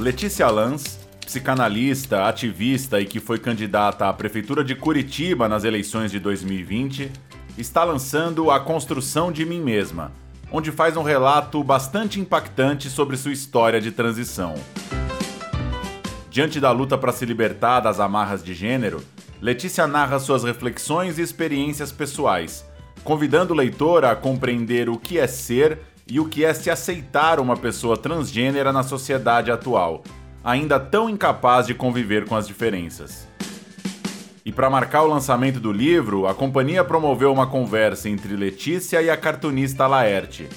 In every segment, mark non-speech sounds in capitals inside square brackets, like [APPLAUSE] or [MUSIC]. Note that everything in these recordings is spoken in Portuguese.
Letícia Lanz, psicanalista, ativista e que foi candidata à Prefeitura de Curitiba nas eleições de 2020, está lançando A Construção de Mim Mesma, onde faz um relato bastante impactante sobre sua história de transição. Diante da luta para se libertar das amarras de gênero, Letícia narra suas reflexões e experiências pessoais, convidando o leitor a compreender o que é ser e o que é se aceitar uma pessoa transgênera na sociedade atual, ainda tão incapaz de conviver com as diferenças. E para marcar o lançamento do livro, a companhia promoveu uma conversa entre Letícia e a cartunista Laerte.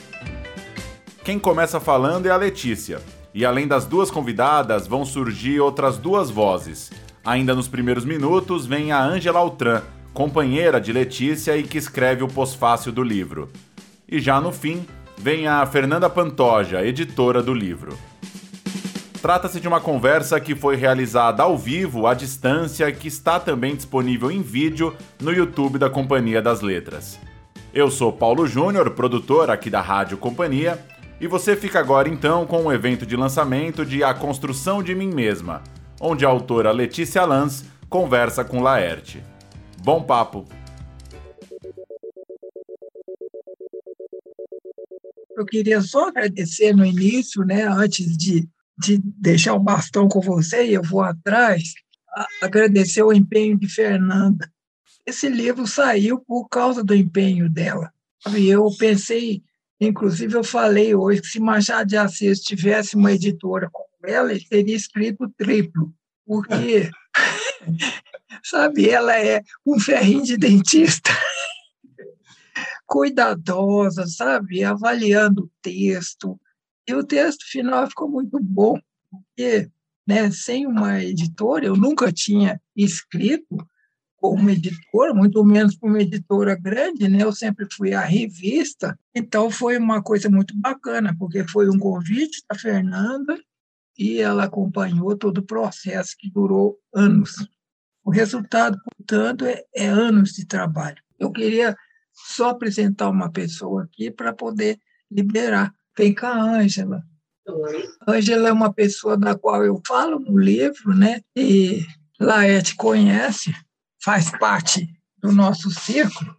Quem começa falando é a Letícia, e além das duas convidadas, vão surgir outras duas vozes. Ainda nos primeiros minutos vem a Ângela Altran, companheira de Letícia e que escreve o pós-fácil do livro. E já no fim, vem a Fernanda Pantoja, editora do livro. Trata-se de uma conversa que foi realizada ao vivo, à distância, que está também disponível em vídeo no YouTube da Companhia das Letras. Eu sou Paulo Júnior, produtor aqui da Rádio Companhia, e você fica agora então com o evento de lançamento de A Construção de Mim Mesma, onde a autora Letícia Lanz conversa com Laerte. Bom papo! Eu queria só agradecer no início, né, antes de, de deixar o bastão com você e eu vou atrás, agradecer o empenho de Fernanda. Esse livro saiu por causa do empenho dela. E eu pensei, inclusive eu falei hoje, que se Machado de Assis tivesse uma editora como ela, ele teria escrito triplo, porque, [LAUGHS] sabe, ela é um ferrinho de dentista [LAUGHS] cuidadosa, sabe? Avaliando o texto. E o texto final ficou muito bom, porque né, sem uma editora, eu nunca tinha escrito como uma editora, muito menos como uma editora grande, né? Eu sempre fui a revista, então foi uma coisa muito bacana, porque foi um convite da Fernanda e ela acompanhou todo o processo que durou anos. O resultado, portanto, é, é anos de trabalho. Eu queria só apresentar uma pessoa aqui para poder liberar. Vem cá, Ângela. Ângela é uma pessoa da qual eu falo no livro, né? E Laerte conhece, faz parte do nosso círculo.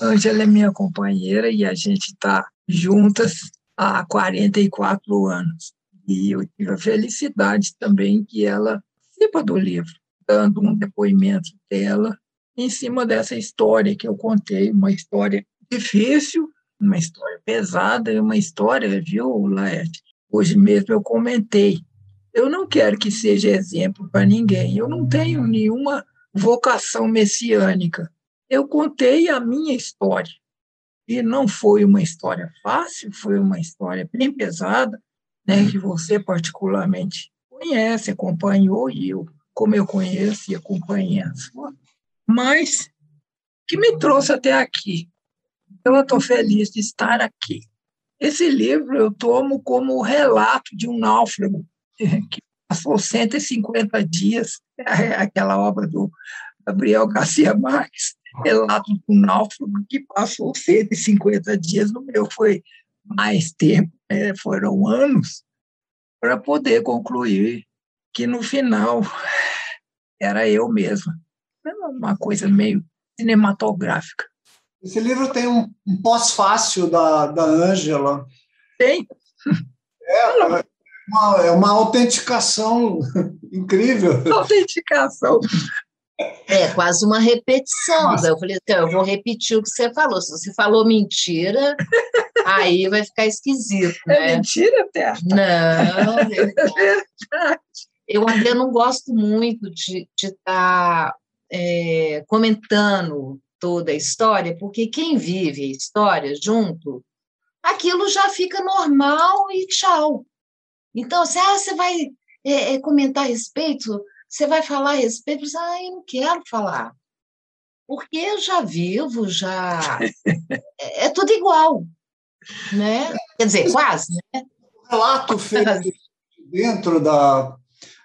Ângela é minha companheira e a gente está juntas há 44 anos. E eu tive a felicidade também que ela participa do livro, dando um depoimento dela em cima dessa história que eu contei, uma história difícil, uma história pesada e uma história, viu, Laerte? Hoje mesmo eu comentei. Eu não quero que seja exemplo para ninguém. Eu não tenho nenhuma vocação messiânica. Eu contei a minha história. E não foi uma história fácil, foi uma história bem pesada, né, que você particularmente conhece, acompanhou, e eu, como eu conheço e acompanhei a sua, mas que me trouxe até aqui. Eu estou feliz de estar aqui. Esse livro eu tomo como o relato de um náufrago [LAUGHS] que passou 150 dias, é [LAUGHS] aquela obra do Gabriel Garcia Marques, relato de um náufrago que passou 150 dias, no meu foi mais tempo, né? foram anos, para poder concluir que no final [LAUGHS] era eu mesma uma coisa meio cinematográfica. Esse livro tem um, um pós-fácil da, da Ângela. Tem. [LAUGHS] É, é, uma, é uma autenticação incrível. [LAUGHS] Autenticação. É quase uma repetição. Eu falei, então, eu vou repetir o que você falou. Se você falou mentira, [LAUGHS] aí vai ficar esquisito. É né? É mentira, Terra? Não. É verdade. Eu ainda não gosto muito de estar tá é, comentando toda a história, porque quem vive a história junto, aquilo já fica normal e tchau. Então, se ah, você vai é, é, comentar a respeito, você vai falar a respeito, você, ah, eu não quero falar. Porque eu já vivo, já. [LAUGHS] é, é tudo igual. Né? Quer dizer, quase. Né? O relato feito [LAUGHS] dentro da,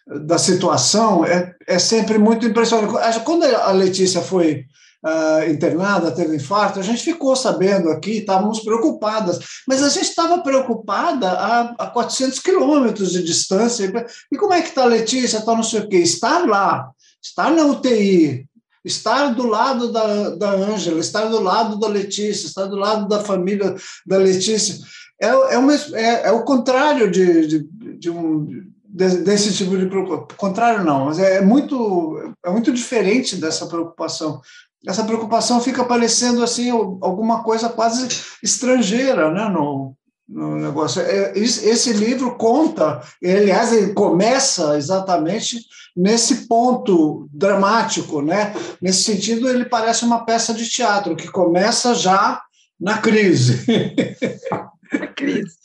da situação é, é sempre muito impressionante. Quando a Letícia foi uh, internada, teve infarto. A gente ficou sabendo aqui, estávamos preocupadas, mas a gente estava preocupada a, a 400 quilômetros de distância. E como é que está a Letícia? Está não sei o quê. Estar lá, estar na UTI, estar do lado da, da estar do lado da Letícia, estar do lado da família da Letícia, é, é, uma, é, é o contrário de, de, de um desse tipo de preocupação. Contrário, não, mas é muito, é muito diferente dessa preocupação. Essa preocupação fica parecendo assim alguma coisa quase estrangeira né, no, no negócio. É, esse livro conta, aliás, ele começa exatamente nesse ponto dramático, né? Nesse sentido, ele parece uma peça de teatro que começa já na crise. [LAUGHS] Na crise.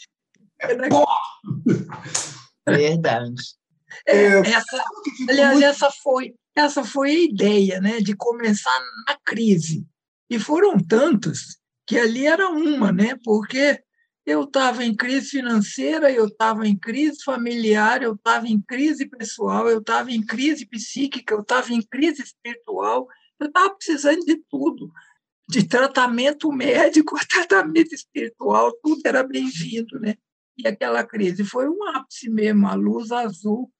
É, [LAUGHS] Verdade. É, essa, aliás, essa foi, essa foi a ideia, né, de começar na crise. E foram tantos que ali era uma, né, porque eu estava em crise financeira, eu estava em crise familiar, eu estava em crise pessoal, eu estava em crise psíquica, eu estava em crise espiritual, eu estava precisando de tudo, de tratamento médico a [LAUGHS] tratamento espiritual, tudo era bem-vindo, né? E aquela crise foi um ápice mesmo, a luz azul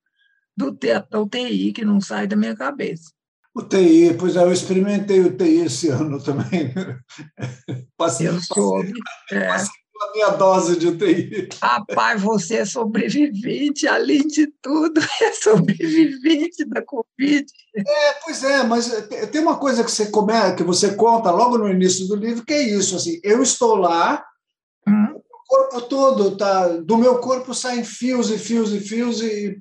do teto UTI que não sai da minha cabeça. UTI, pois é, eu experimentei UTI esse ano também. [LAUGHS] Passei, eu soube. Passei, é. passei a minha dose de UTI. Rapaz, você é sobrevivente, além de tudo, [LAUGHS] é sobrevivente da Covid. É, pois é, mas tem uma coisa que você, come, que você conta logo no início do livro, que é isso, assim, eu estou lá, hum corpo todo tá, do meu corpo saem fios e fios e fios e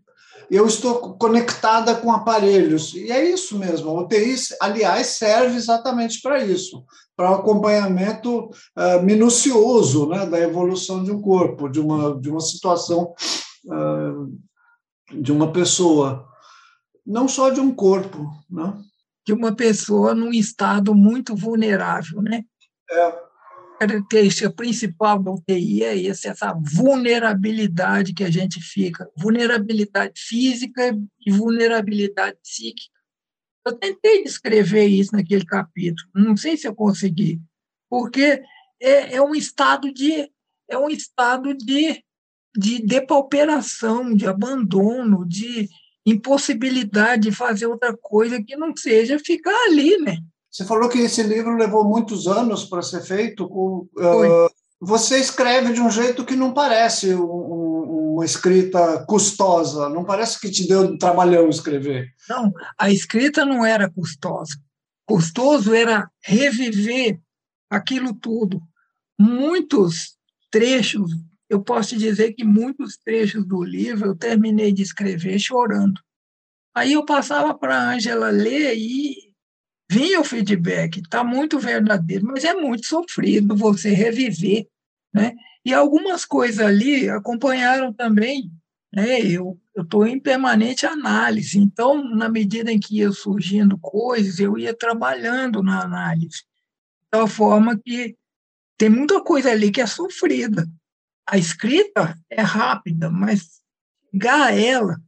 eu estou conectada com aparelhos. E é isso mesmo. A UTI, aliás, serve exatamente para isso, para o acompanhamento uh, minucioso né, da evolução de um corpo, de uma, de uma situação uh, de uma pessoa, não só de um corpo, né? de uma pessoa num estado muito vulnerável, né? É característica principal da UTI é essa, essa vulnerabilidade que a gente fica, vulnerabilidade física e vulnerabilidade psíquica. Eu tentei descrever isso naquele capítulo, não sei se eu consegui, porque é, é um estado de é um estado de, de depauperação, de abandono, de impossibilidade de fazer outra coisa que não seja ficar ali, né? Você falou que esse livro levou muitos anos para ser feito. Uh, você escreve de um jeito que não parece um, uma escrita custosa, não parece que te deu trabalhão escrever. Não, a escrita não era custosa. Custoso era reviver aquilo tudo. Muitos trechos, eu posso dizer que muitos trechos do livro eu terminei de escrever chorando. Aí eu passava para a Ângela ler e vinha o feedback, está muito verdadeiro, mas é muito sofrido você reviver, né? E algumas coisas ali acompanharam também, né? Eu estou em permanente análise, então, na medida em que ia surgindo coisas, eu ia trabalhando na análise, tal forma que tem muita coisa ali que é sofrida. A escrita é rápida, mas chegar a ela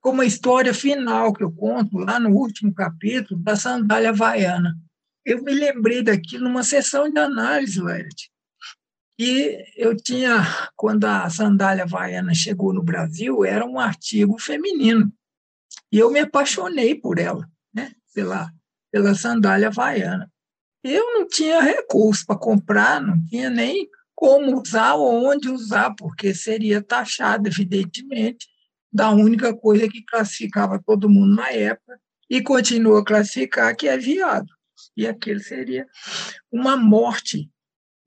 como a história final que eu conto lá no último capítulo da sandália havaiana. Eu me lembrei daquilo numa sessão de análise, Laerte. E eu tinha, quando a sandália havaiana chegou no Brasil, era um artigo feminino. E eu me apaixonei por ela, né? pela, pela sandália havaiana. Eu não tinha recurso para comprar, não tinha nem como usar ou onde usar, porque seria taxado, evidentemente, da única coisa que classificava todo mundo na época e continua a classificar, que é viado. E aquele seria uma morte,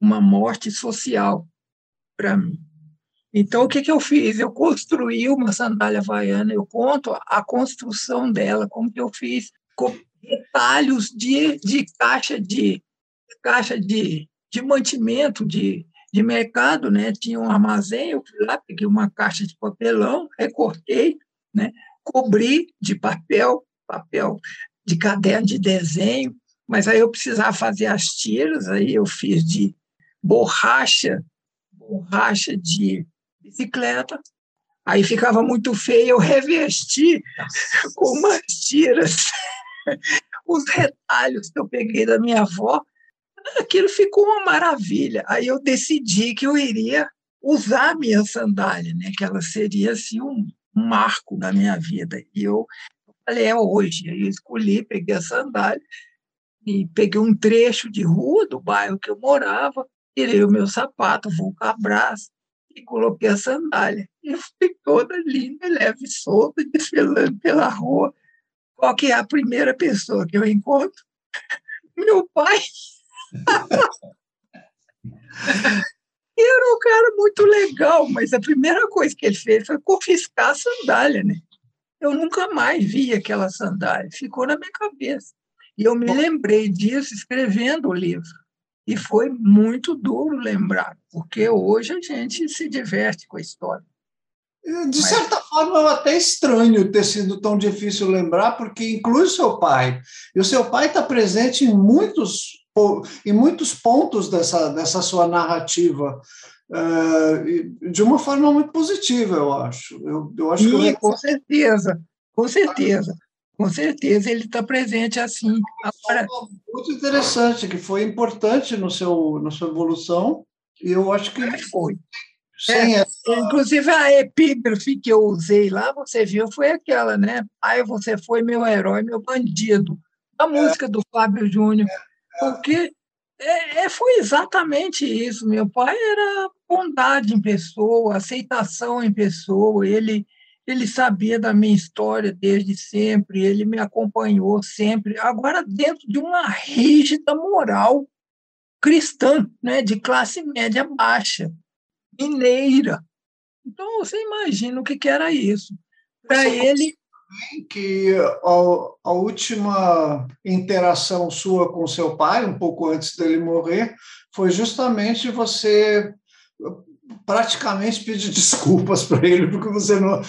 uma morte social para mim. Então, o que, que eu fiz? Eu construí uma sandália havaiana, eu conto a construção dela, como que eu fiz, com detalhes de, de caixa de caixa de, de mantimento, de, de mercado, né? Tinha um armazém, eu fui lá, peguei uma caixa de papelão, recortei, né? Cobri de papel, papel de caderno de desenho, mas aí eu precisava fazer as tiras, aí eu fiz de borracha, borracha de bicicleta, aí ficava muito feio, eu revesti com umas tiras [LAUGHS] os retalhos que eu peguei da minha avó, aquilo ficou uma maravilha. Aí eu decidi que eu iria usar a minha sandália, né? que ela seria assim, um, marco na minha vida. E eu falei, é hoje. Aí eu escolhi, peguei a sandália e peguei um trecho de rua do bairro que eu morava, tirei o meu sapato, vou com abraço e coloquei a sandália. E fui toda linda, leve e solta, desfilando pela rua. Qual que é a primeira pessoa que eu encontro? [LAUGHS] Meu pai. Era um cara muito legal, mas a primeira coisa que ele fez foi confiscar a sandália, né? Eu nunca mais vi aquela sandália, ficou na minha cabeça. E eu me lembrei disso escrevendo o livro. E foi muito duro lembrar, porque hoje a gente se diverte com a história. De certa Mas... forma, é até estranho ter sido tão difícil lembrar, porque inclui o seu pai. E o seu pai está presente em muitos, em muitos pontos dessa, dessa sua narrativa, uh, de uma forma muito positiva, eu acho. Eu, eu acho Sim, que com certeza, com certeza. Com certeza ele está presente assim. Agora... Muito interessante, que foi importante no seu, na sua evolução, e eu acho que. Foi. É, essa... Inclusive a epígrafe que eu usei lá, você viu, foi aquela, né? Ai, você foi meu herói, meu bandido. A é. música do Fábio Júnior. Porque é, é, foi exatamente isso. Meu pai era bondade em pessoa, aceitação em pessoa. Ele, ele sabia da minha história desde sempre, ele me acompanhou sempre. Agora, dentro de uma rígida moral cristã, né, de classe média baixa mineira. Então, você imagina o que, que era isso. Para ele. Que a, última interação sua com seu pai, um pouco antes dele morrer, foi justamente você praticamente pedir [LAUGHS] desculpas para ele, porque você não,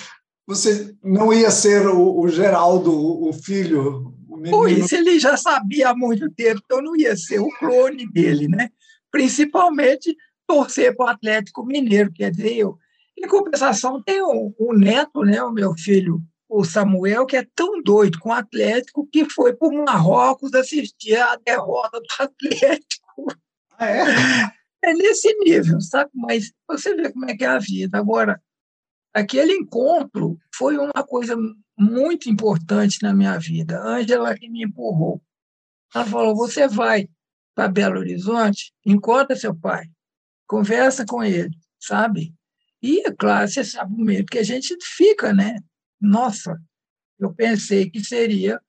você não ia ser o, o Geraldo, o filho. O pois, ele já sabia há muito tempo que eu não ia ser o clone dele, né? Principalmente torcer para o Atlético Mineiro, quer dizer, eu. Em compensação, tem o, o neto, né, o meu filho, o Samuel, que é tão doido com o Atlético que foi para o Marrocos assistir a derrota do Atlético. Ah, é? [LAUGHS] é nesse nível, sabe? Mas você vê como é que é a vida. Agora, aquele encontro foi uma coisa muito importante na minha vida. Ângela que me empurrou. Ela falou: você vai para Belo Horizonte, encontra seu pai conversa com ele, sabe? E, é claro, você sabe o medo que a gente fica, né? Nossa, eu pensei que seria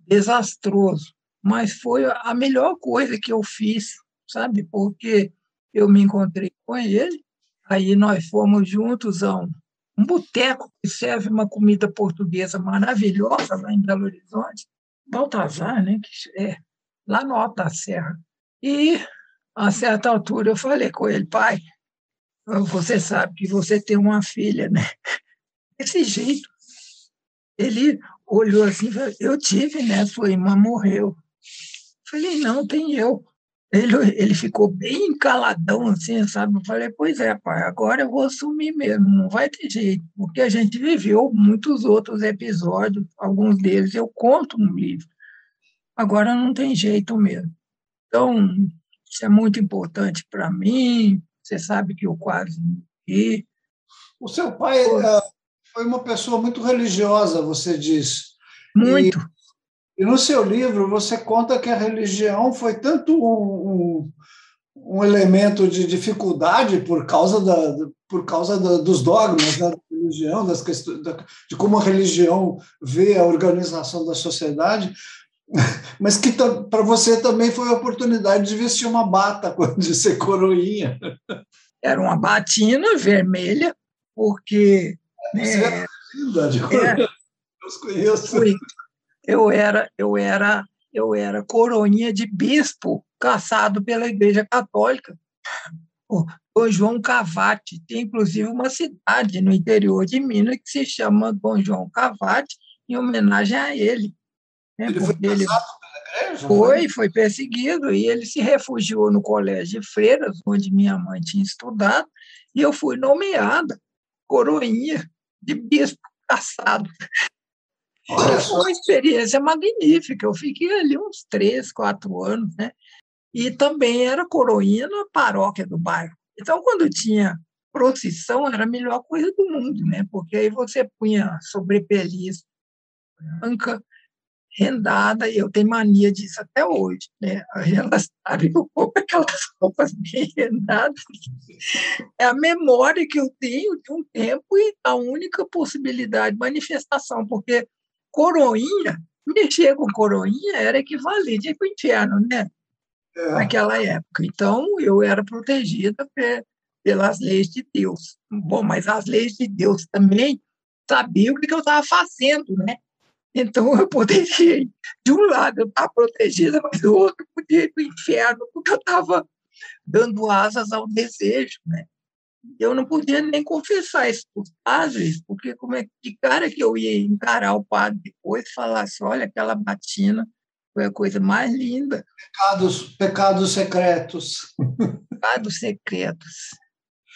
desastroso, mas foi a melhor coisa que eu fiz, sabe? Porque eu me encontrei com ele, aí nós fomos juntos a um, um boteco que serve uma comida portuguesa maravilhosa lá em Belo Horizonte, Baltazar, né? Que é lá no Alto da Serra. E a certa altura eu falei com ele, pai, você sabe que você tem uma filha, né? Desse jeito. Ele olhou assim, eu tive, né? Sua irmã morreu. Falei, não, tem eu. Ele, ele ficou bem caladão, assim, sabe? Eu falei, pois é, pai, agora eu vou assumir mesmo, não vai ter jeito, porque a gente viveu muitos outros episódios, alguns deles eu conto no livro. Agora não tem jeito mesmo. Então, isso é muito importante para mim. Você sabe que eu quase morri. O seu pai uh, foi uma pessoa muito religiosa, você diz. Muito. E, e, no seu livro você conta que a religião foi tanto um, um, um elemento de dificuldade por causa, da, por causa da, dos dogmas né, da religião, das questões, da, de como a religião vê a organização da sociedade, [LAUGHS] mas que para você também foi a oportunidade de vestir uma bata, [LAUGHS] de ser coroinha. Era uma batina vermelha, porque. Você né, linda de coroinha. É, eu conheço. Fui, eu era, eu era, eu era coroinha de bispo caçado pela Igreja Católica. O João Cavate tem inclusive uma cidade no interior de Minas que se chama Dom João Cavate, em homenagem a ele. Né? Ele foi ele igreja, foi, foi perseguido e ele se refugiou no colégio de freiras, onde minha mãe tinha estudado, e eu fui nomeada coroinha de bispo caçado. Foi uma experiência magnífica. Eu fiquei ali uns três, quatro anos, né? E também era coroinha na paróquia do bairro. Então, quando tinha procissão, era a melhor coisa do mundo, né? Porque aí você punha sobrepeliz branca, rendada, e eu tenho mania disso até hoje, né? [LAUGHS] Elas sabem um pouco aquelas roupas bem rendadas. É a memória que eu tenho de um tempo e a única possibilidade de manifestação, porque coroinha, mexer com coroinha era equivalente para o inferno, né? É. Naquela época. Então, eu era protegida pelas leis de Deus. Bom, mas as leis de Deus também sabiam o que eu estava fazendo, né? Então, eu poderia ir de um lado eu estava protegida, mas do outro podia ir para o inferno, porque eu estava dando asas ao desejo, né? Eu não podia nem confessar isso para os padres, porque como é que cara que eu ia encarar o padre depois e falar assim, olha, aquela batina foi a coisa mais linda. Pecados, pecados secretos. Pecados secretos.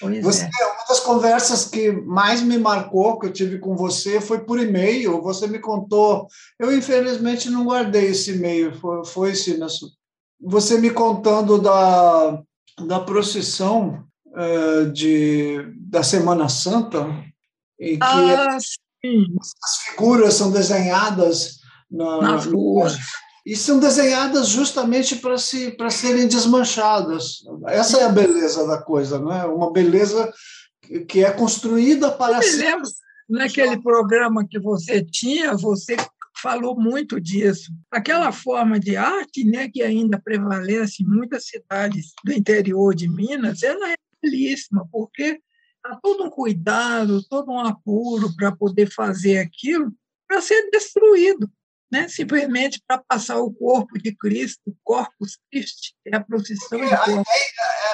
Pois você, é. Uma das conversas que mais me marcou, que eu tive com você, foi por e-mail. Você me contou. Eu, infelizmente, não guardei esse e-mail. Foi, foi esse, você me contando da, da procissão uh, de, da Semana Santa, em que ah, as figuras são desenhadas na, nas ruas e são desenhadas justamente para se, serem desmanchadas. Essa é a beleza da coisa, não é? Uma beleza que é construída para Eu ser. Lembro, naquele programa que você tinha, você falou muito disso. Aquela forma de arte, né, que ainda prevalece em muitas cidades do interior de Minas, ela é belíssima, porque há todo um cuidado, todo um apuro para poder fazer aquilo para ser destruído né? simplesmente para passar o corpo de Cristo, o Corpus Christi, é a procissão de corpo.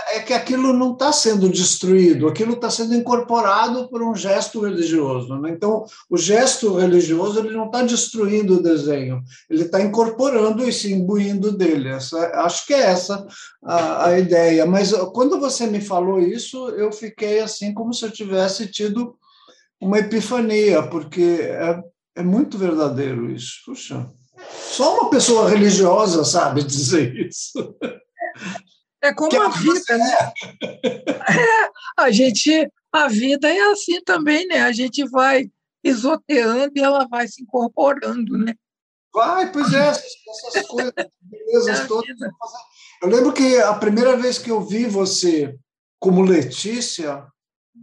É, é, que aquilo não está sendo destruído, aquilo está sendo incorporado por um gesto religioso. Né? Então, o gesto religioso ele não está destruindo o desenho, ele está incorporando e se imbuindo dele. Essa, acho que é essa a, a ideia. Mas quando você me falou isso, eu fiquei assim como se eu tivesse tido uma epifania, porque é, é muito verdadeiro isso. Puxa, só uma pessoa religiosa sabe dizer isso. É como que a vida, né? É, a gente, a vida é assim também, né? A gente vai pisoteando e ela vai se incorporando, né? Vai, pois é, essas, essas [LAUGHS] coisas, belezas é todas. Eu lembro que a primeira vez que eu vi você como Letícia,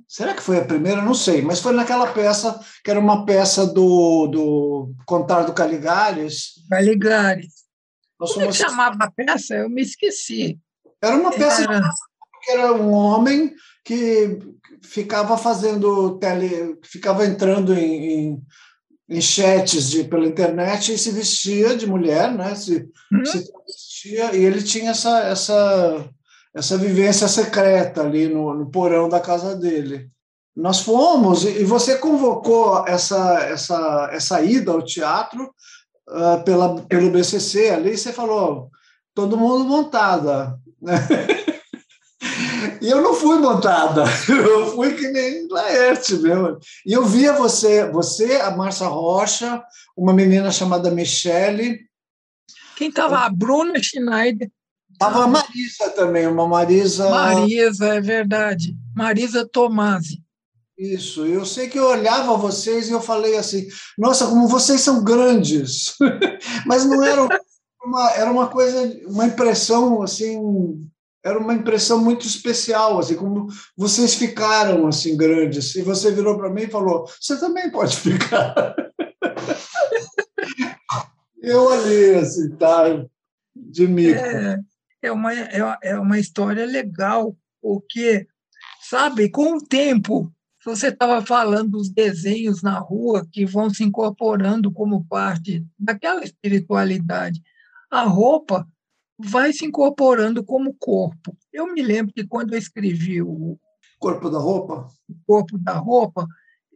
Será que foi a primeira? Não sei, mas foi naquela peça, que era uma peça do, do Contar do Caligares. Caligares. Como é que chamava a peça? Eu me esqueci. Era uma peça era... que era um homem que ficava fazendo tele, ficava entrando em, em, em chats de, pela internet e se vestia de mulher, né? Se, hum? se vestia, e ele tinha essa, essa essa vivência secreta ali no, no porão da casa dele. Nós fomos e você convocou essa essa essa ida ao teatro uh, pela pelo BCC ali. Você falou todo mundo montada, né? [LAUGHS] E eu não fui montada, [LAUGHS] eu fui que nem Laerte mesmo. E eu via você, você, a Marcia Rocha, uma menina chamada Michele. Quem estava? A Bruna Schneider. Estava a Marisa também, uma Marisa. Marisa, é verdade. Marisa Tomasi. Isso, eu sei que eu olhava vocês e eu falei assim: nossa, como vocês são grandes. [LAUGHS] Mas não era uma, era uma coisa, uma impressão assim, era uma impressão muito especial, assim, como vocês ficaram assim grandes. E você virou para mim e falou: você também pode ficar. [LAUGHS] eu olhei assim, tá? De mico. É é uma, é, é uma história legal, porque, sabe, com o tempo, você estava falando dos desenhos na rua que vão se incorporando como parte daquela espiritualidade. A roupa vai se incorporando como corpo. Eu me lembro que quando eu escrevi o Corpo da Roupa, o Corpo da Roupa,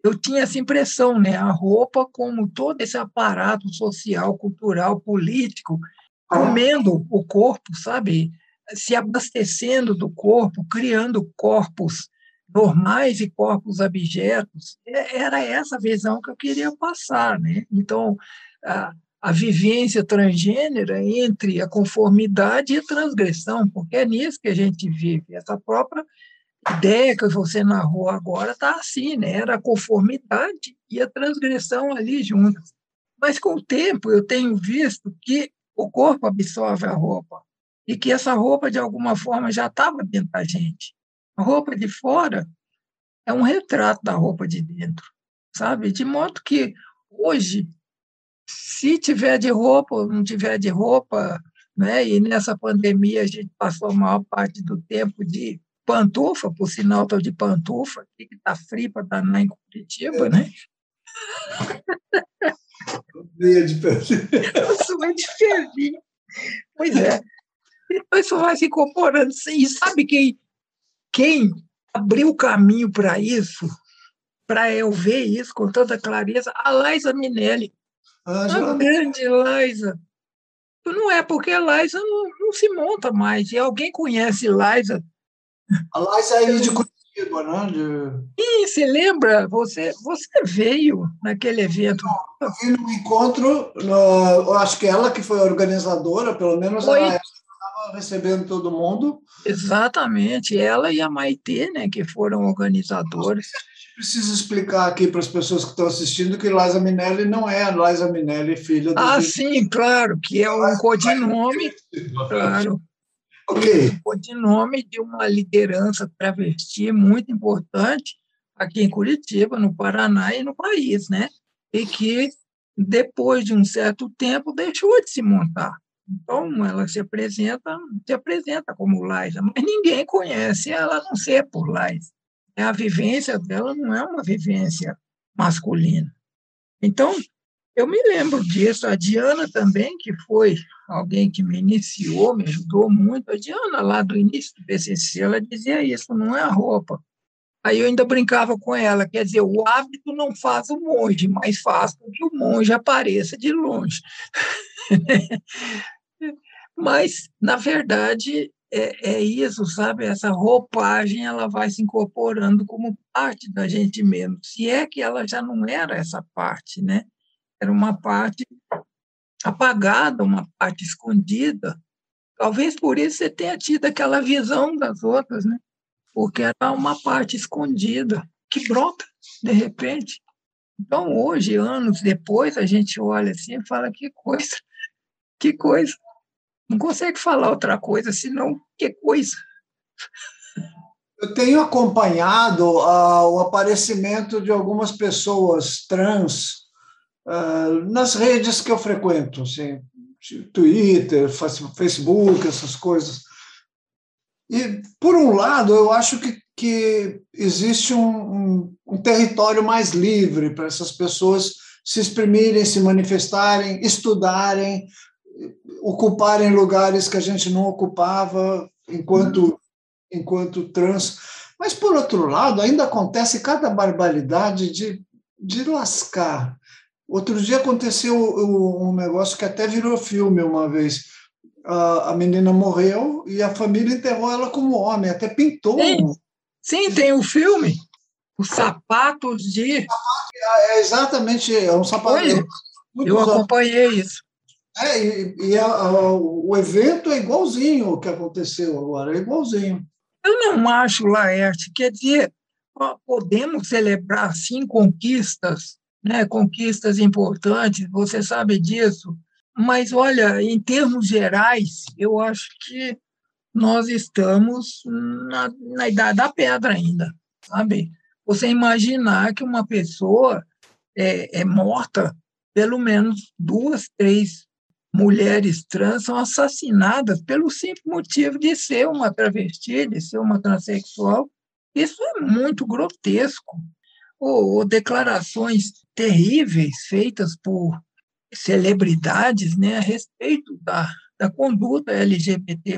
eu tinha essa impressão, né? A roupa como todo esse aparato social, cultural, político comendo o corpo, sabe? Se abastecendo do corpo, criando corpos normais e corpos abjetos. É, era essa visão que eu queria passar. Né? Então, a, a vivência transgênera entre a conformidade e a transgressão, porque é nisso que a gente vive. Essa própria ideia que você narrou agora está assim, né? Era a conformidade e a transgressão ali juntas. Mas com o tempo eu tenho visto que o corpo absorve a roupa e que essa roupa de alguma forma já estava dentro da gente. A roupa de fora é um retrato da roupa de dentro, sabe? De modo que hoje, se tiver de roupa ou não tiver de roupa, né? E nessa pandemia a gente passou a maior parte do tempo de pantufa, por sinal estou de pantufa, que está frio para danar em Curitiba, é. né? [LAUGHS] Meia de fervinho. Eu sou de fervinho. Pois é. Isso vai se incorporando. E sabe quem, quem abriu o caminho para isso, para eu ver isso com tanta clareza? A Laisa Minelli. Ah, a grande Laisa. Não é porque a Laisa não, não se monta mais. E alguém conhece Laisa Aliás, aí de Curitiba, né? Ih, você lembra? Você, você veio naquele evento. Eu vi no encontro, no, eu acho que ela que foi organizadora, pelo menos foi. ela estava recebendo todo mundo. Exatamente, ela e a Maitê, né, que foram organizadores. Precisa explicar aqui para as pessoas que estão assistindo que Liza Minelli não é a Liza Minelli, filha do. Ah, sim, claro, que é um codinome. Claro okay. de nome de uma liderança travesti muito importante aqui em Curitiba, no Paraná e no país, né? E que depois de um certo tempo deixou de se montar. Então, ela se apresenta, se apresenta como Laisa, mas ninguém conhece ela a não ser por Laisa. A vivência dela não é uma vivência masculina. Então, eu me lembro disso. A Diana também, que foi alguém que me iniciou, me ajudou muito. A Diana, lá do início do PCC, ela dizia isso, não é a roupa. Aí eu ainda brincava com ela, quer dizer, o hábito não faz o monge, mas faz com que o monge apareça de longe. [LAUGHS] mas, na verdade, é, é, isso, sabe? Essa roupagem ela vai se incorporando como parte da gente mesmo. Se é que ela já não era essa parte, né? Era uma parte apagada, uma parte escondida. Talvez por isso você tenha tido aquela visão das outras, né? Porque era uma parte escondida que brota de repente. Então, hoje, anos depois, a gente olha assim e fala: que coisa, que coisa. Não consegue falar outra coisa senão que coisa. Eu tenho acompanhado uh, o aparecimento de algumas pessoas trans uh, nas redes que eu frequento, assim, Twitter, Facebook, essas coisas. E, por um lado, eu acho que, que existe um, um, um território mais livre para essas pessoas se exprimirem, se manifestarem, estudarem, ocuparem lugares que a gente não ocupava enquanto, enquanto trans. Mas, por outro lado, ainda acontece cada barbaridade de, de lascar Outro dia aconteceu um negócio que até virou filme uma vez. A, menina morreu e a família enterrou ela como homem, até pintou. Sim, Sim tem o um filme. Os sapatos de. É exatamente, é um sapato. eu acompanhei isso. É, e, e a, a, o evento é igualzinho o que aconteceu agora, é igualzinho. Eu não acho, Laerte, quer dizer, podemos celebrar, sim, conquistas né, conquistas importantes, você sabe disso. Mas, olha, em termos gerais, eu acho que nós estamos na, na idade da pedra ainda, sabe? Você imaginar que uma pessoa é, é morta, pelo menos duas, três mulheres trans são assassinadas pelo simples motivo de ser uma travesti, de ser uma transexual. Isso é muito grotesco. Ou, ou declarações terríveis feitas por celebridades né, a respeito da, da conduta LGBT.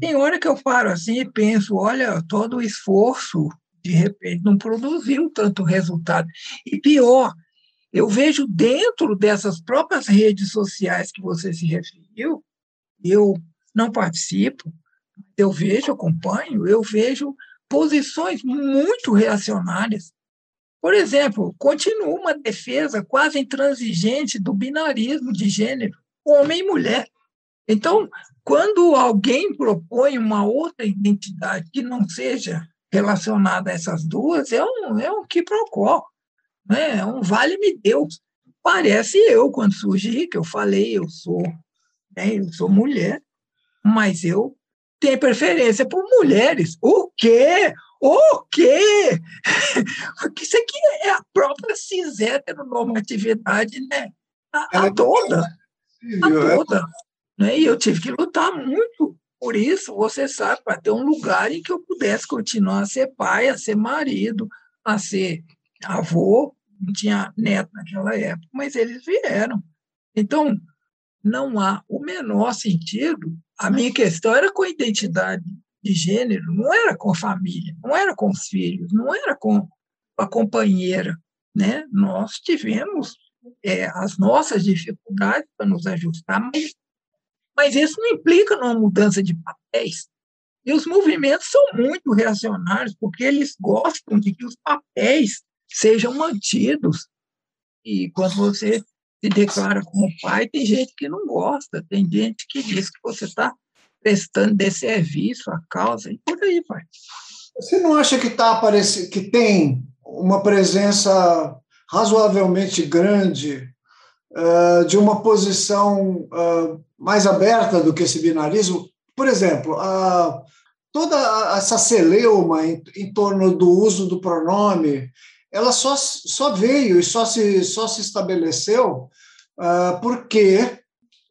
Tem hora que eu paro assim e penso: olha, todo o esforço, de repente, não produziu tanto resultado. E pior, eu vejo dentro dessas próprias redes sociais que você se referiu, eu não participo, eu vejo, acompanho, eu vejo posições muito reacionárias. Por exemplo, continua uma defesa quase intransigente do binarismo de gênero, homem e mulher. Então, quando alguém propõe uma outra identidade que não seja relacionada a essas duas, é um, é um quiprocó, né? é um vale-me Deus. Parece eu, quando surgi, que eu falei, eu sou, né, eu sou mulher, mas eu tenho preferência por mulheres. O quê? O quê? [LAUGHS] Porque isso aqui é a própria cis heteronormatividade, né? A, a toda. A toda. Né? E eu tive que lutar muito por isso, você sabe, para ter um lugar em que eu pudesse continuar a ser pai, a ser marido, a ser avô. Não tinha neto naquela época, mas eles vieram. Então, não há o menor sentido. A minha questão era com a identidade de gênero, não era com a família, não era com os filhos, não era com a companheira. Né? Nós tivemos é, as nossas dificuldades para nos ajustar, mas mas isso não implica numa mudança de papéis. E os movimentos são muito reacionários, porque eles gostam de que os papéis sejam mantidos. E quando você se declara como pai, tem gente que não gosta, tem gente que diz que você está prestando desserviço à causa, e por aí vai. Você não acha que, tá aparecendo, que tem uma presença razoavelmente grande uh, de uma posição uh, mais aberta do que esse binarismo. Por exemplo, a, toda essa celeuma em, em, torno do uso do pronome, ela só, só veio e só se, só se estabeleceu uh, porque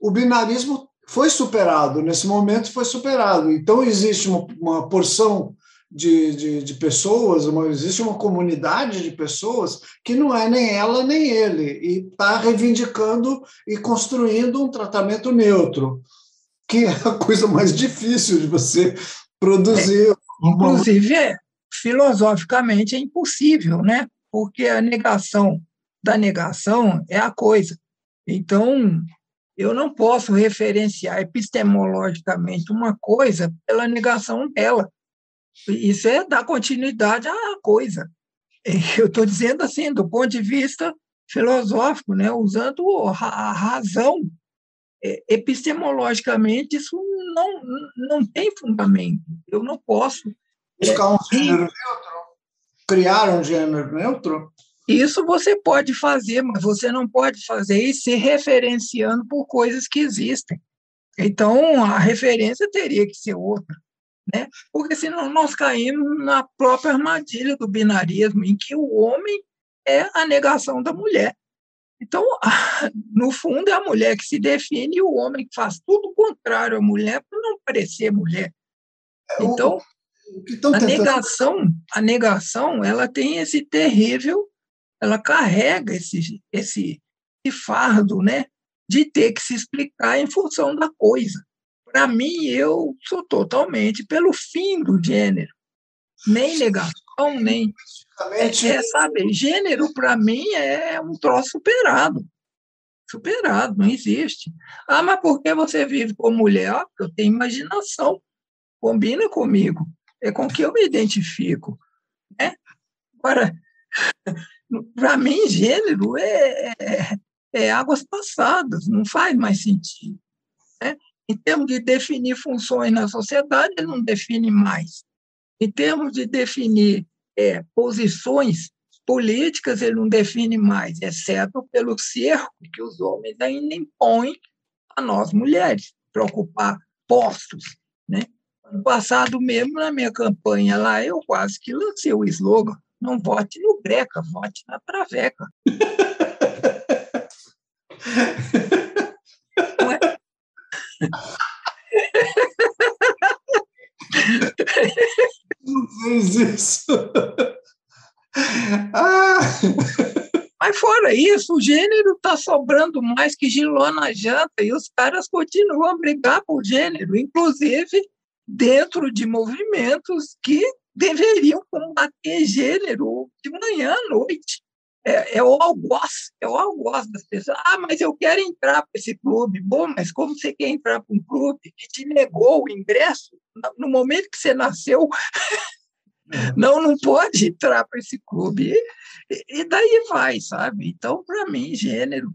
o binarismo foi superado, nesse momento foi superado. Então, existe uma, uma porção de, de, de, pessoas, uma, existe uma comunidade de pessoas que não é nem ela nem ele, e está reivindicando e construindo um tratamento neutro, que é a coisa mais difícil de você produzir. É, inclusive, é, filosoficamente é impossível, né? porque a negação da negação é a coisa. Então, eu não posso referenciar epistemologicamente uma coisa pela negação dela. Isso é dar continuidade à coisa. [LAUGHS] Eu estou dizendo assim, do ponto de vista filosófico, né? usando a razão. É, epistemologicamente, isso não, não tem fundamento. Eu não posso. Buscar um é, gênero neutro? Criar um gênero neutro? Isso você pode fazer, mas você não pode fazer isso se referenciando por coisas que existem. Então, a referência teria que ser outra né? porque senão nós caímos na própria armadilha do binarismo, em que o homem é a negação da mulher. Então, no fundo, é a mulher que se define e o homem que faz tudo o contrário à mulher para não parecer mulher. É, então, a negação, a negação, ela tem esse terrível, ela carrega esse, esse, esse fardo, né, de ter que se explicar em função da coisa. Para mim, eu sou totalmente pelo fim do gênero. Nem negação, nem. É, é, sabe, gênero, para mim, é um troço superado. Superado, não existe. Ah, mas por que você vive com mulher? Ah, porque eu tenho imaginação. Combina comigo. É com que eu me identifico. Né? Agora, [LAUGHS] para mim, gênero é, é, é, águas passadas, não faz mais sentido. Né? Em termos de definir funções na sociedade, ele não define mais. Em termos de definir é, posições políticas, ele não define mais, exceto pelo cerco que os homens ainda impõem a nós mulheres, para ocupar postos. Né? No passado mesmo, na minha campanha lá, eu quase que lancei o slogan não vote no Greca, vote na Traveca. Não fez isso. Ah. Mas fora isso, o gênero está sobrando mais que giló na janta e os caras continuam a brigar por gênero, inclusive dentro de movimentos que deveriam combater gênero de manhã à noite é, é o algoz, é o algoz das pessoas. Ah, mas eu quero entrar para esse clube. Bom, mas como você quer entrar para um clube que te negou o ingresso no momento que você nasceu? [LAUGHS] Não, não pode entrar para esse clube. E, e daí vai, sabe? Então, para mim, gênero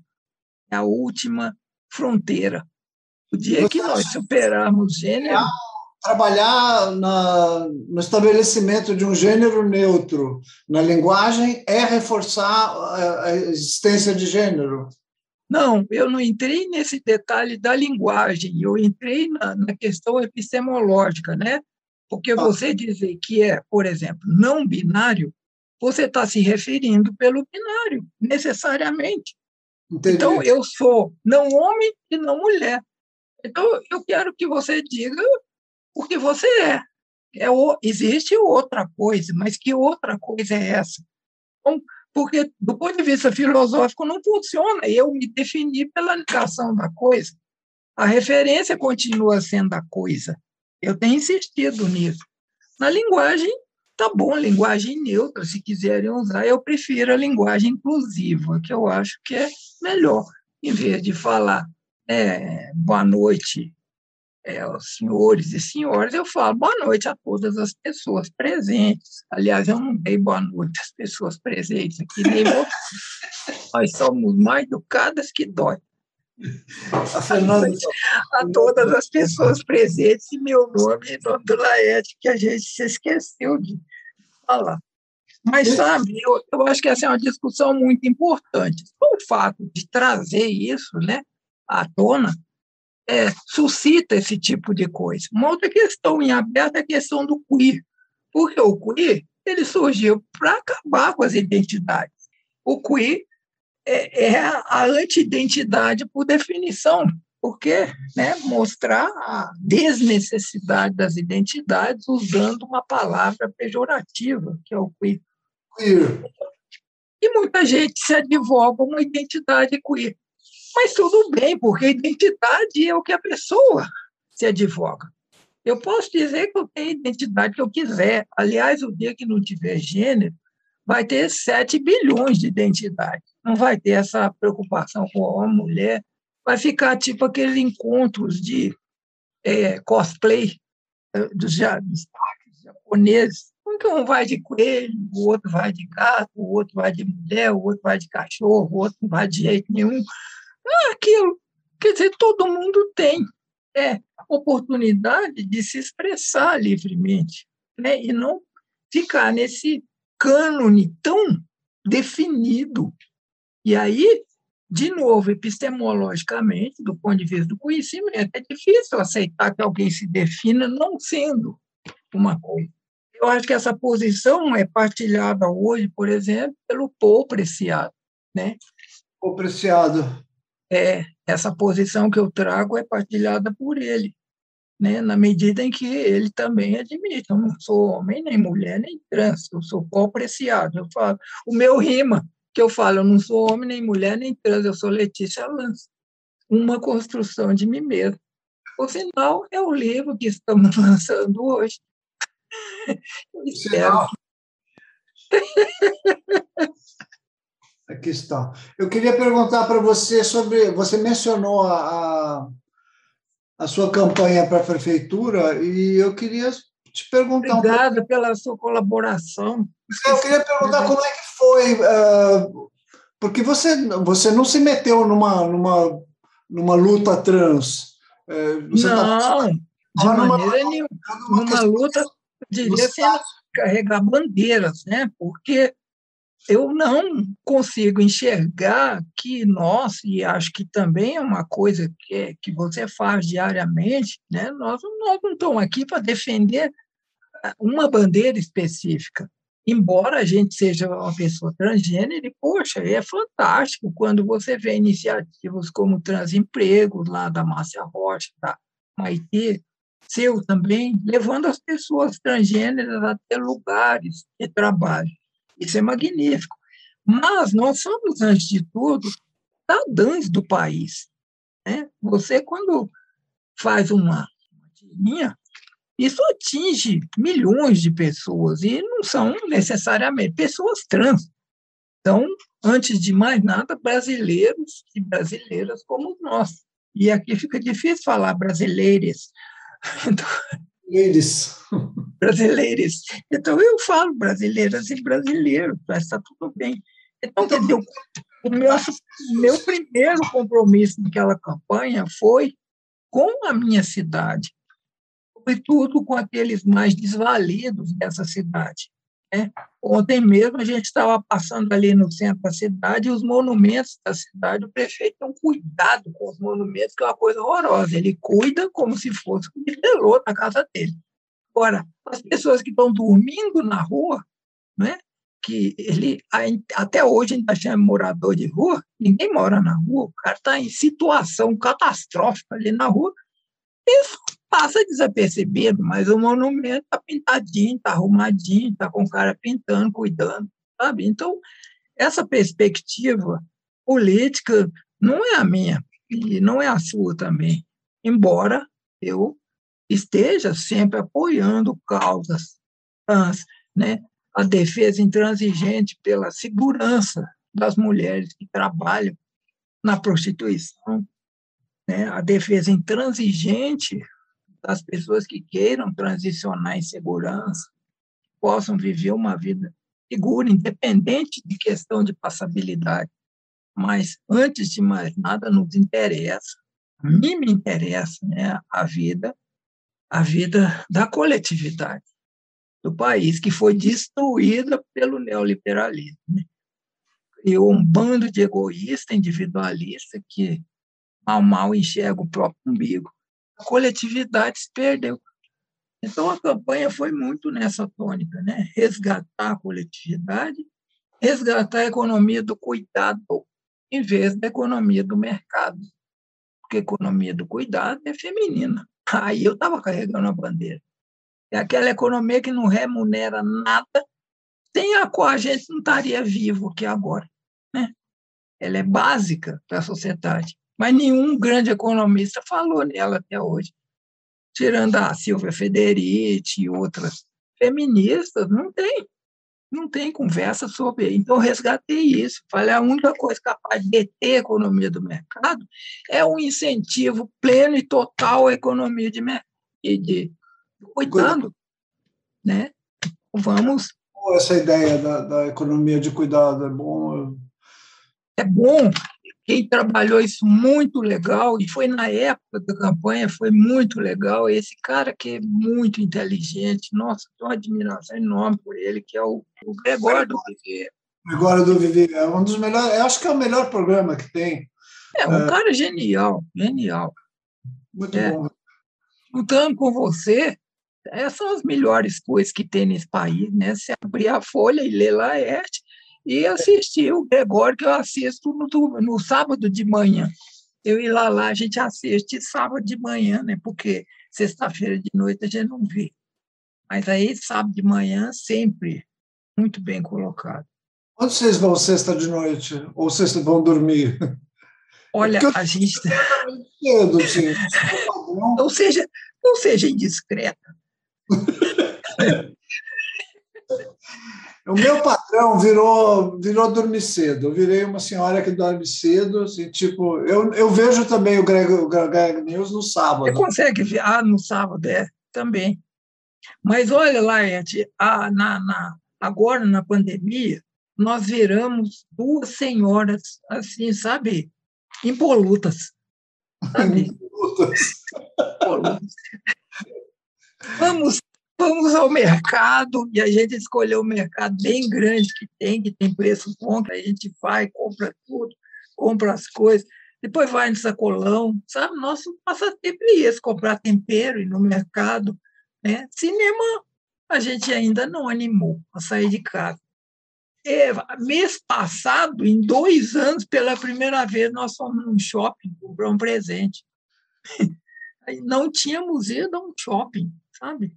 é a última fronteira. O dia que nós superarmos gênero. Trabalhar na, no estabelecimento de um gênero neutro na linguagem é reforçar a, existência de gênero? Não, eu não entrei nesse detalhe da linguagem, eu entrei na, na questão epistemológica, né? Porque ah. você dizer que é, por exemplo, não binário, você está se referindo pelo binário, necessariamente. Entendi. Então, eu sou não homem e não mulher. Então, eu quero que você diga o que você é. é o, existe outra coisa, mas que outra coisa é essa? Então, porque, do ponto de vista filosófico, não funciona eu me definir pela negação da coisa. A referência continua sendo a coisa. Eu tenho insistido nisso. Na linguagem, tá bom, linguagem neutra, se quiserem usar, eu prefiro a linguagem inclusiva, que eu acho que é melhor, em vez de falar é, boa noite é, aos senhores e senhoras, eu falo boa noite a todas as pessoas presentes. Aliás, eu não dei boa noite às pessoas presentes aqui, nem vou. [LAUGHS] Nós somos mais educadas que dói. A, Fernanda... a todas as pessoas presentes e meu nome e nome do Laerte, que a gente se esqueceu de falar. Mas, sabe, eu, eu acho que essa é uma discussão muito importante. O fato de trazer isso né, à tona é, suscita esse tipo de coisa. Uma outra questão em aberto é a questão do queer, porque o queer ele surgiu para acabar com as identidades. O queer é, é a antidentidade por definição, porque né, mostrar a desnecessidade das identidades usando uma palavra pejorativa, que é o queer. queer. E muita gente se advoga uma identidade queer. Mas tudo bem, porque identidade é o que a pessoa se advoga. Eu posso dizer que eu tenho a identidade que eu quiser. Aliás, o dia que não tiver gênero, vai ter 7 bilhões de identidades. Não vai ter essa preocupação com homem, mulher. Vai ficar tipo aqueles encontros de é, cosplay é, dos japoneses. Um vai de coelho, o outro vai de gato, o outro vai de mulher, o outro vai de cachorro, o outro não vai de jeito nenhum é aquilo. Quer dizer, todo mundo tem é, oportunidade de se expressar livremente né? e não ficar nesse cânone tão definido. E aí, de novo, epistemologicamente, do ponto de vista do conhecimento, é difícil aceitar que alguém se defina não sendo uma coisa. Eu acho que essa posição é partilhada hoje, por exemplo, pelo Paul Preciado. Né? Paul Preciado, é, essa posição que eu trago é partilhada por ele, né? na medida em que ele também admite. Eu não sou homem, nem mulher, nem trans, eu sou pó preciado. Eu falo, o meu rima, que eu falo, eu não sou homem, nem mulher, nem trans, eu sou Letícia Lance. Uma construção de mim mesmo. O final é o livro que estamos [LAUGHS] lançando hoje. Espero. Aqui está. Eu queria perguntar para você sobre. Você mencionou a, a, sua campanha para a prefeitura e eu queria te perguntar. Obrigada um pela sua colaboração. Eu queria perguntar como é que foi, uh, porque você, você não se meteu numa, numa, numa luta trans. Uh, você tá não, tá, de numa, maneira nenhuma. Numa luta, diria assim, carregar bandeiras, né? porque eu não consigo enxergar que nós, e acho que também é uma coisa que, que você faz diariamente, né? nós, nós não estamos aqui para defender ah, uma bandeira específica. Embora a gente seja uma pessoa transgênero, e, poxa, é fantástico quando você vê iniciativas como Transempregos, lá da Márcia Rocha, da Maitê, seu também, levando as pessoas transgêneras a ter lugares de trabalho. Isso é magnífico. Mas nós somos, antes de tudo, cidadãos do país. Né? Você, quando faz uma tirinha, isso atinge milhões de pessoas e não são necessariamente pessoas trans. Então, antes de mais nada, brasileiros e brasileiras como nós. E aqui fica difícil falar brasileiros. [LAUGHS] Então, Brasileiros. [LAUGHS] Brasileiros. Então, eu falo brasileiras e brasileiros, está tudo bem. Então, quer dizer, o meu, meu primeiro compromisso naquela campanha foi com a minha cidade, sobretudo com aqueles mais desvalidos dessa cidade. Né? Ontem mesmo a gente estava passando ali no centro da cidade e os monumentos da cidade, o prefeito tem um cuidado com os monumentos, que é uma coisa horrorosa. Ele cuida como se fosse um bitelô na casa dele. Agora, as pessoas que estão dormindo na rua, né? que ele até hoje ainda chama morador de rua, ninguém mora na rua, o cara está em situação catastrófica ali na rua, isso passa desapercebido, mas o monumento está pintadinho, está arrumadinho, está com o cara pintando, cuidando, sabe? Então, essa perspectiva política não é a minha e não é a sua também, embora eu esteja sempre apoiando causas trans, né? a defesa intransigente pela segurança das mulheres que trabalham na prostituição, né? a defesa intransigente das pessoas que queiram transicionar em segurança, possam viver uma vida segura, independente de questão de passabilidade. Mas, antes de mais nada, nos interessa, a mim me interessa né, a vida, a vida da coletividade do país, que foi destruída pelo neoliberalismo. Né? E um bando de egoísta, individualista, que mal, mal enxerga o próprio umbigo coletividade se perdeu. Então, a campanha foi muito nessa tônica, né? resgatar a coletividade, resgatar a economia do cuidado, em vez da economia do mercado. Porque a economia do cuidado é feminina. Aí eu estava carregando a bandeira. É aquela economia que não remunera nada, sem a qual a gente não estaria vivo aqui agora. Né? Ela é básica para a sociedade mas nenhum grande economista falou nela até hoje. Tirando a Silvia Federici e outras feministas, não tem. Não tem conversa sobre. Então, resgatei isso. Falei, a única coisa capaz de deter a economia do mercado é um incentivo pleno e total à economia de, de, de cuidado. Né? Vamos. Essa ideia da, da economia de cuidado é bom. É bom, quem trabalhou isso muito legal, e foi na época da campanha, foi muito legal. Esse cara que é muito inteligente, nossa, tenho uma admiração enorme por ele, que é o, o Gregório do Vivier. Gregório do Vivier, é um dos melhores, eu acho que é o melhor programa que tem. É, um é. cara genial, genial. Muito é. bom. Lutando com você, essas são as melhores coisas que tem nesse país, né? Se abrir a folha e ler Laerte, e assistir o Gregório, que eu assisto no, no sábado de manhã. Eu ir lá, lá, a gente assiste sábado de manhã, né? Porque sexta-feira de noite a gente não vê. Mas aí, sábado de manhã, sempre muito bem colocado. Onde vocês vão sexta de noite? Ou sexta vão dormir? Olha, a gente. Cedo, assim. não, seja, não seja indiscreta. [LAUGHS] O meu patrão virou, virou dormir cedo. Eu virei uma senhora que dorme cedo. Assim, tipo, eu, eu vejo também o Greg, o Greg News no sábado. Você consegue ver? Ah, no sábado, é, também. Mas olha lá, Ed, a, na, na, agora na pandemia, nós viramos duas senhoras, assim, sabe? Impolutas. Sabe? [LAUGHS] Impolutas. Impolutas. Vamos Vamos ao mercado e a gente escolheu um mercado bem grande que tem, que tem preço bom, que a gente vai, compra tudo, compra as coisas, depois vai no sacolão, sabe? Nosso passatempo é esse, comprar tempero e no mercado. Né? Cinema, a gente ainda não animou a sair de casa. É, mês passado, em dois anos, pela primeira vez, nós fomos num shopping comprar um presente. [LAUGHS] Não tínhamos ido a um shopping, sabe?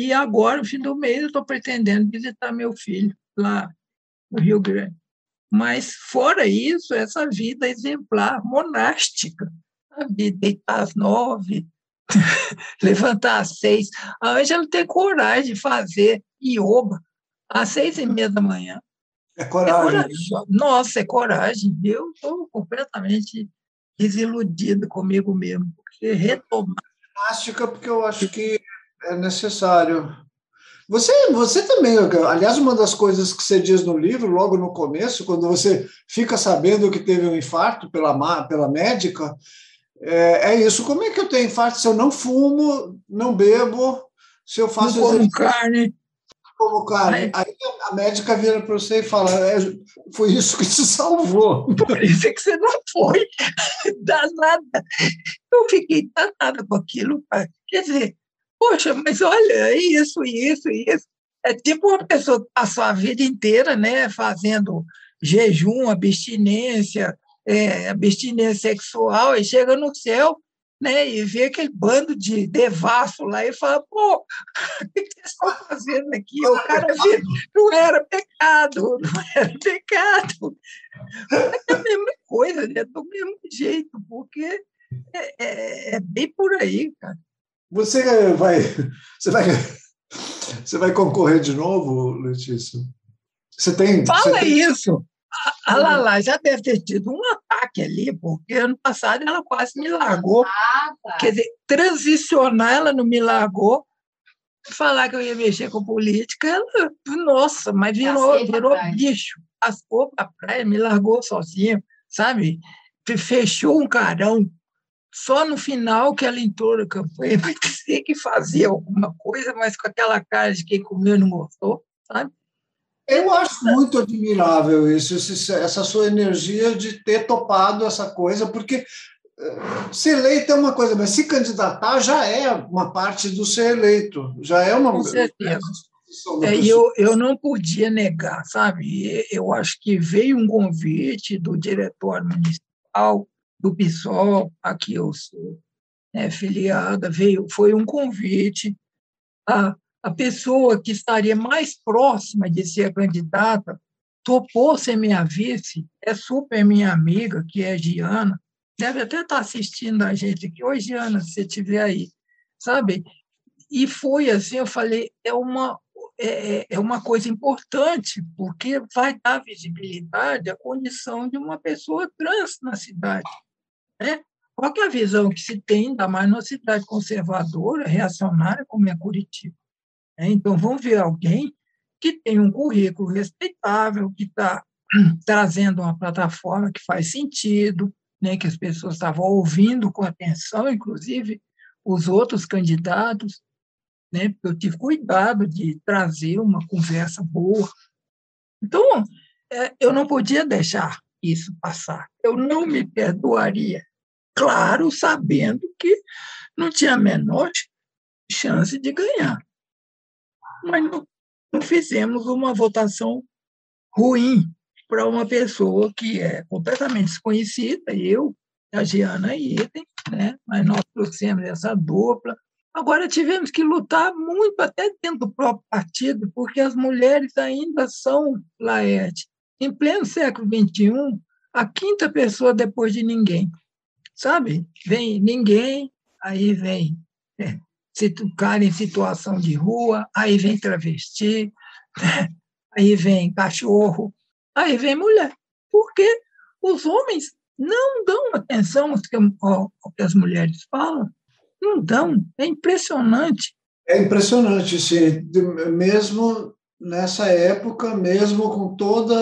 E agora, no fim do mês, eu estou pretendendo visitar meu filho lá no Rio Grande. Mas, fora isso, essa vida exemplar, monástica, de deitar às nove, [LAUGHS] levantar às seis. A Ângela tem coragem de fazer yoga às seis e meia da manhã. É coragem. É coragem. Nossa, é coragem. Eu estou completamente desiludido comigo mesmo, porque retomar. Ginástica, porque eu acho que É necessário. Você, você também, aliás, uma das coisas que você diz no livro, logo no começo, quando você fica sabendo que teve um infarto pela, pela médica, é, é isso. Como é que eu tenho infarto se eu não fumo, não bebo, se eu faço não como carne? Como carne. Aí a médica vira para você e fala: é, foi isso que te salvou. Por isso é que você não foi [LAUGHS] danada. Eu fiquei danada com aquilo. Quer dizer, poxa, mas olha, é isso, isso, isso. É tipo uma pessoa que passou a vida inteira né, fazendo jejum, abstinência, é, abstinência sexual, e chega no céu né, e vê aquele bando de devasso lá e fala, pô, [LAUGHS] o que vocês estão fazendo aqui? O cara vê, não era pecado, não era pecado. É a mesma coisa, né? do mesmo jeito, porque é, é, é bem por aí, cara. Você vai, [LAUGHS] você vai, você vai concorrer de novo, Letícia? Você tem? Fala você tem... isso. A Lala já deve ter tido um ataque ali, porque ano passado ela quase me largou. Ah, tá. Quer dizer, transicionar ela não me largou. Falar que eu ia mexer com política, ela, nossa, mas virou, virou bicho. Passou para a praia, me largou sozinha, sabe? Fechou um carão só no final que ela entrou na campanha vai dizer que fazia alguma coisa, mas com aquela cara de quem comeu e não gostou, sabe? Eu acho muito admirável isso, essa sua energia de ter topado essa coisa, porque eh, ser eleito é uma coisa, mas se candidatar já é uma parte do ser eleito, já é uma. Com certeza. É, eu, eu não podia negar, sabe? Eu acho que veio um convite do diretor municipal do PSOL, a que eu sou né, filiada, veio, foi um convite. A, a pessoa que estaria mais próxima de ser candidata topou ser minha vice, é super minha amiga, que é Giana, deve até estar assistindo a gente aqui. Oi, Giana, se você estiver aí, sabe? E foi assim, eu falei, é uma, é, é, é uma coisa importante, porque vai dar visibilidade à condição de uma pessoa trans na cidade. Né? Qual é a visão que se tem, ainda mais numa cidade conservadora, reacionária, como é Curitiba? É, então, vamos ver alguém que tem um currículo respeitável, que está [CLEARS THROAT] trazendo uma plataforma que faz sentido, né, que as pessoas estavam ouvindo com atenção, inclusive os outros candidatos, né, eu tive cuidado de trazer uma conversa boa. Então, é, eu não podia deixar isso passar. Eu não me perdoaria claro, sabendo que não tinha a menor chance de ganhar. Mas não, não fizemos uma votação ruim para uma pessoa que é completamente desconhecida, eu, a Giana Item, né? mas nós trouxemos essa dupla. Agora tivemos que lutar muito até dentro do próprio partido, porque as mulheres ainda são, Laerte, em pleno século XXI, a quinta pessoa depois de ninguém sabe? Vem ninguém, aí vem é, se cara em situação de rua, aí vem travesti, [LAUGHS] aí vem cachorro, aí vem mulher. Porque os homens não dão atenção ao que, as mulheres falam, não dão, é impressionante. É impressionante, sim. Mesmo nessa época, mesmo com toda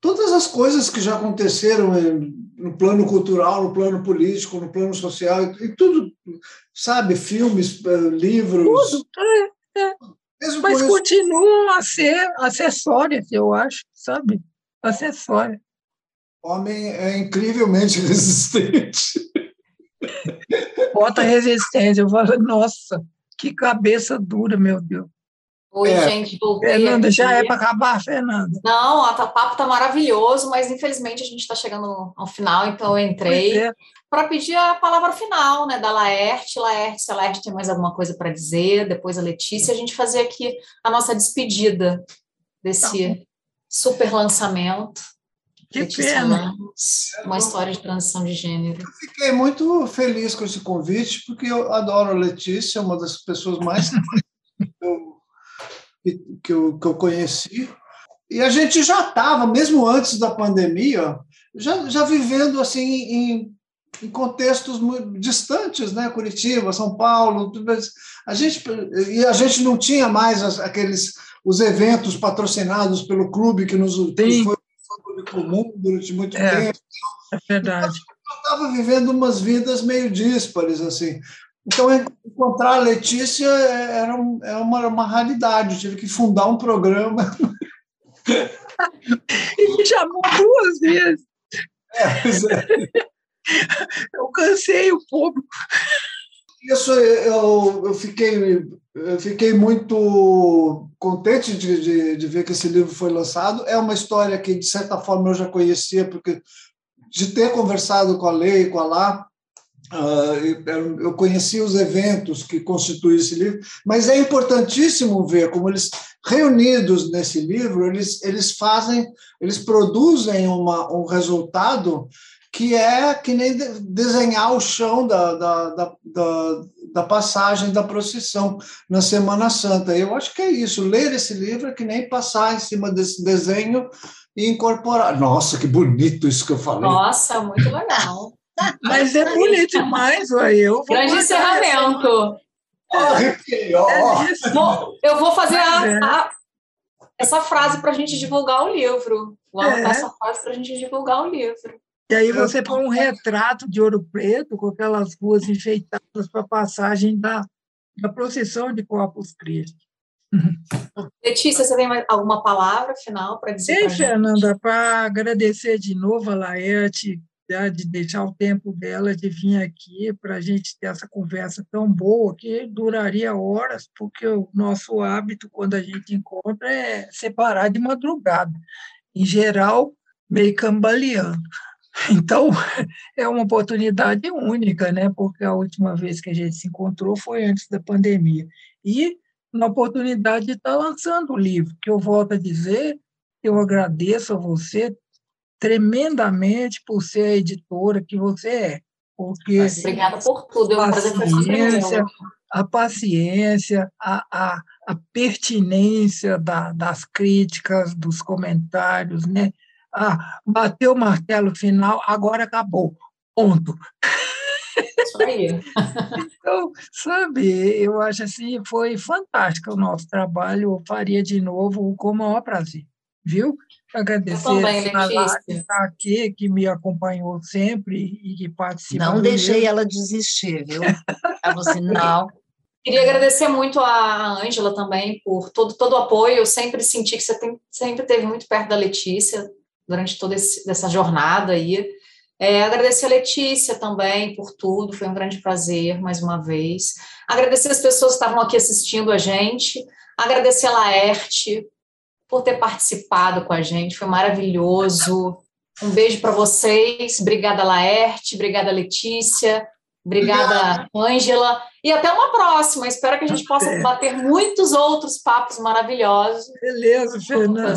todas as coisas que já aconteceram no plano cultural, no plano político, no plano social, e tudo, sabe, filmes, eh, livros. Tudo, é, é. Mas isso... continuam a ser acessórias, eu acho, sabe? Acessórias. Homem é incrivelmente [LAUGHS] resistente. Bota resistência. Eu falo, nossa, que cabeça dura, meu Deus. Oi, é. gente, voltei. Fernanda, já é para acabar, Fernanda? Não, o papo está maravilhoso, mas infelizmente a gente está chegando ao final, então eu entrei é. para pedir a palavra final né, da Laerte. Laerte, se a Laerte tem mais alguma coisa para dizer, depois a Letícia, a gente fazer aqui a nossa despedida desse tá super lançamento. Que Letícia pena. uma história de transição de gênero. Eu fiquei muito feliz com esse convite, porque eu adoro a Letícia, uma das pessoas mais [LAUGHS] eu que, eu, que eu conheci. E a gente já estava, mesmo antes da pandemia, já, já vivendo assim em em contextos muito distantes, né? Curitiba, São Paulo, a gente e a gente não tinha mais aqueles os eventos patrocinados pelo clube que nos que foi clube comum durante muito é, tempo. É verdade. Eu estava vivendo umas vidas meio díspares assim. Então, encontrar a Letícia era, um, era é uma, uma raridade. Eu tive que fundar um programa. [LAUGHS] e me chamou duas vezes. É, é. [LAUGHS] Eu cansei o público. Isso eu, eu, fiquei, eu fiquei muito contente de, de, de, ver que esse livro foi lançado. É uma história que, de certa forma, eu já conhecia, porque de ter conversado com a Lei, com a Lá, eu conhecia os eventos que constituem esse livro, mas é importantíssimo ver como eles, reunidos nesse livro, eles, eles fazem, eles produzem uma, um resultado que é que nem desenhar o chão da, da, da, da, da passagem da procissão na Semana Santa. Eu acho que é isso. Ler esse livro é que nem passar em cima desse desenho e incorporar. Nossa, que bonito isso que eu falei. Nossa, muito legal. Mas é bonito demais, ué. Eu Grande encerramento. É eu vou fazer a, é. a, essa frase para a gente divulgar o livro. Vou anotar é. essa frase para a gente divulgar o livro. E aí você põe um retrato de ouro preto com aquelas ruas enfeitadas para a passagem da, da procissão de Corpus Christi. Letícia, você tem alguma palavra final para dizer? Sim, Fernanda, para agradecer de novo a Laerte, né, de deixar o tempo dela de vir aqui para a gente ter essa conversa tão boa que duraria horas, porque o nosso hábito, quando a gente encontra, é separar de madrugada. Em geral, meio cambaleando. [LAUGHS] Então, [LAUGHS] é uma oportunidade única, né? Porque a última vez que a gente se encontrou foi antes da pandemia. E uma oportunidade de estar lançando o livro, que eu volto a dizer, eu agradeço a você tremendamente por ser a editora que você é. Porque Mas, obrigada por tudo, um paciência, a paciência, a, a, a pertinência da, das críticas, dos comentários, né? ah, bateu o martelo final, agora acabou. Ponto. Isso aí. então, sabe, eu acho assim, foi fantástico o nosso trabalho, eu faria de novo com o maior prazer, viu? Agradecer a que está aqui, que me acompanhou sempre e que participa. Não deixei ela desistir, viu? Ela assim, não, Queria agradecer muito a Ângela também por todo, todo o apoio. Eu sempre senti que você tem, sempre esteve muito perto da Letícia, durante toda esse, essa jornada aí. É, agradecer a Letícia também por tudo, foi um grande prazer mais uma vez. Agradecer as pessoas que estavam aqui assistindo a gente. Agradecer a Laerte por ter participado com a gente, foi maravilhoso. Um beijo para vocês. Obrigada, Laerte. Obrigada, Letícia. Obrigada, Ângela. E até uma próxima. Espero que a gente possa bater muitos outros papos maravilhosos. Beleza, Fernanda.